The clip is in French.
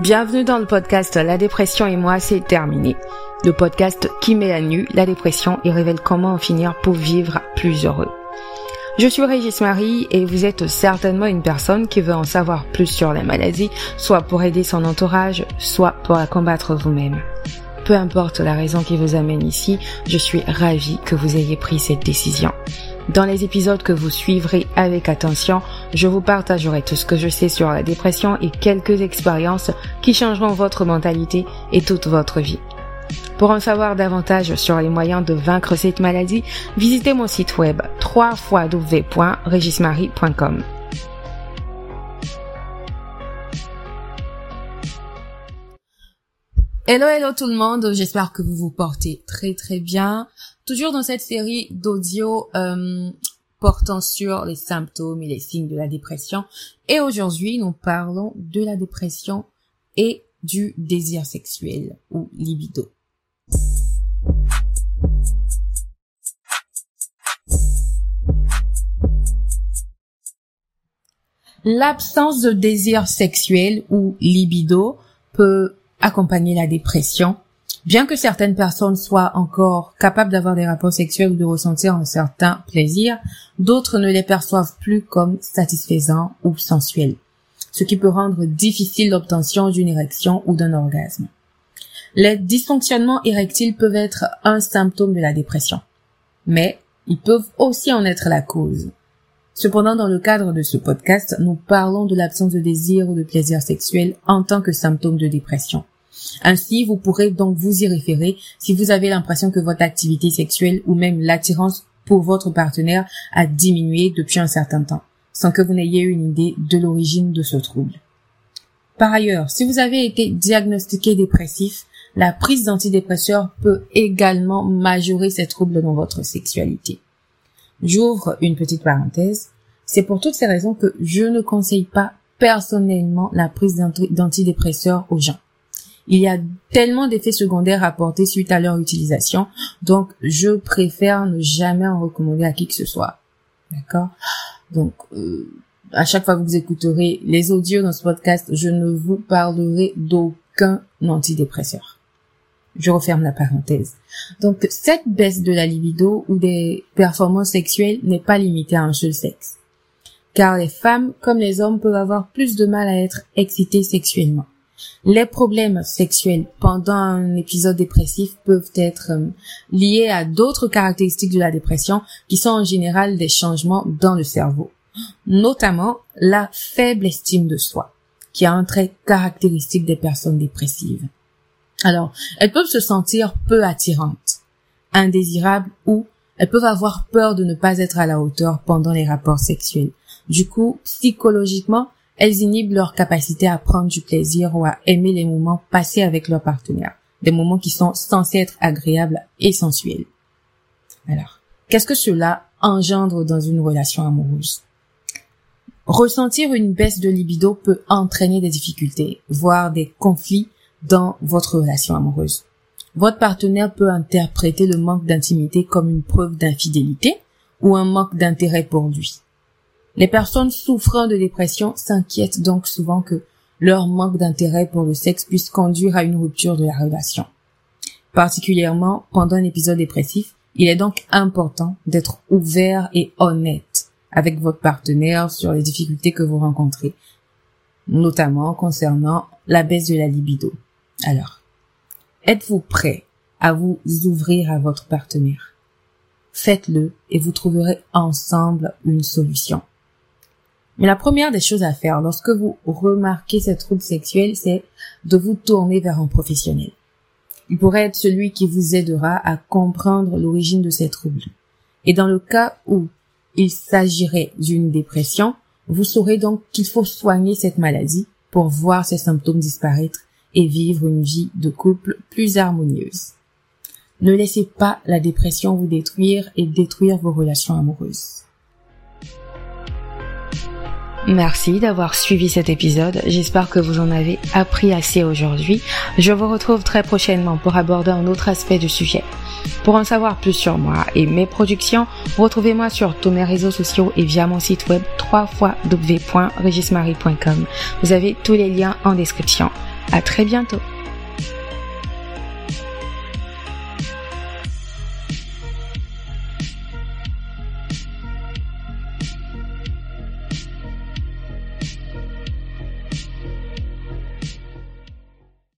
Bienvenue dans le podcast La dépression et moi, c'est terminé. Le podcast qui met à nu la dépression et révèle comment en finir pour vivre plus heureux. Je suis Régis Marie et vous êtes certainement une personne qui veut en savoir plus sur la maladie, soit pour aider son entourage, soit pour la combattre vous-même. Peu importe la raison qui vous amène ici, je suis ravie que vous ayez pris cette décision. Dans les épisodes que vous suivrez avec attention, je vous partagerai tout ce que je sais sur la dépression et quelques expériences qui changeront votre mentalité et toute votre vie. Pour en savoir davantage sur les moyens de vaincre cette maladie, visitez mon site web www.regismarie.com. Hello, hello tout le monde. J'espère que vous vous portez très très bien. Toujours dans cette série d'audio euh, portant sur les symptômes et les signes de la dépression. Et aujourd'hui, nous parlons de la dépression et du désir sexuel ou libido. L'absence de désir sexuel ou libido peut accompagner la dépression Bien que certaines personnes soient encore capables d'avoir des rapports sexuels ou de ressentir un certain plaisir, d'autres ne les perçoivent plus comme satisfaisants ou sensuels, ce qui peut rendre difficile l'obtention d'une érection ou d'un orgasme. Les dysfonctionnements érectiles peuvent être un symptôme de la dépression, mais ils peuvent aussi en être la cause. Cependant, dans le cadre de ce podcast, nous parlons de l'absence de désir ou de plaisir sexuel en tant que symptôme de dépression. Ainsi, vous pourrez donc vous y référer si vous avez l'impression que votre activité sexuelle ou même l'attirance pour votre partenaire a diminué depuis un certain temps, sans que vous n'ayez une idée de l'origine de ce trouble. Par ailleurs, si vous avez été diagnostiqué dépressif, la prise d'antidépresseurs peut également majorer ces troubles dans votre sexualité. J'ouvre une petite parenthèse. C'est pour toutes ces raisons que je ne conseille pas personnellement la prise d'antidépresseurs aux gens il y a tellement d'effets secondaires apportés suite à leur utilisation, donc je préfère ne jamais en recommander à qui que ce soit. D'accord? Donc, euh, à chaque fois que vous écouterez les audios dans ce podcast, je ne vous parlerai d'aucun antidépresseur. Je referme la parenthèse. Donc, cette baisse de la libido ou des performances sexuelles n'est pas limitée à un seul sexe. Car les femmes, comme les hommes, peuvent avoir plus de mal à être excitées sexuellement. Les problèmes sexuels pendant un épisode dépressif peuvent être euh, liés à d'autres caractéristiques de la dépression qui sont en général des changements dans le cerveau, notamment la faible estime de soi, qui est un trait caractéristique des personnes dépressives. Alors, elles peuvent se sentir peu attirantes, indésirables ou elles peuvent avoir peur de ne pas être à la hauteur pendant les rapports sexuels. Du coup, psychologiquement, elles inhibent leur capacité à prendre du plaisir ou à aimer les moments passés avec leur partenaire, des moments qui sont censés être agréables et sensuels. Alors, qu'est-ce que cela engendre dans une relation amoureuse? Ressentir une baisse de libido peut entraîner des difficultés, voire des conflits dans votre relation amoureuse. Votre partenaire peut interpréter le manque d'intimité comme une preuve d'infidélité ou un manque d'intérêt pour lui. Les personnes souffrant de dépression s'inquiètent donc souvent que leur manque d'intérêt pour le sexe puisse conduire à une rupture de la relation. Particulièrement pendant un épisode dépressif, il est donc important d'être ouvert et honnête avec votre partenaire sur les difficultés que vous rencontrez, notamment concernant la baisse de la libido. Alors, êtes-vous prêt à vous ouvrir à votre partenaire? Faites-le et vous trouverez ensemble une solution. Mais la première des choses à faire lorsque vous remarquez cette trouble sexuelle, c'est de vous tourner vers un professionnel. Il pourrait être celui qui vous aidera à comprendre l'origine de ces troubles. Et dans le cas où il s'agirait d'une dépression, vous saurez donc qu'il faut soigner cette maladie pour voir ses symptômes disparaître et vivre une vie de couple plus harmonieuse. Ne laissez pas la dépression vous détruire et détruire vos relations amoureuses. Merci d'avoir suivi cet épisode. J'espère que vous en avez appris assez aujourd'hui. Je vous retrouve très prochainement pour aborder un autre aspect du sujet. Pour en savoir plus sur moi et mes productions, retrouvez-moi sur tous mes réseaux sociaux et via mon site web www.regismarie.com. Vous avez tous les liens en description. À très bientôt.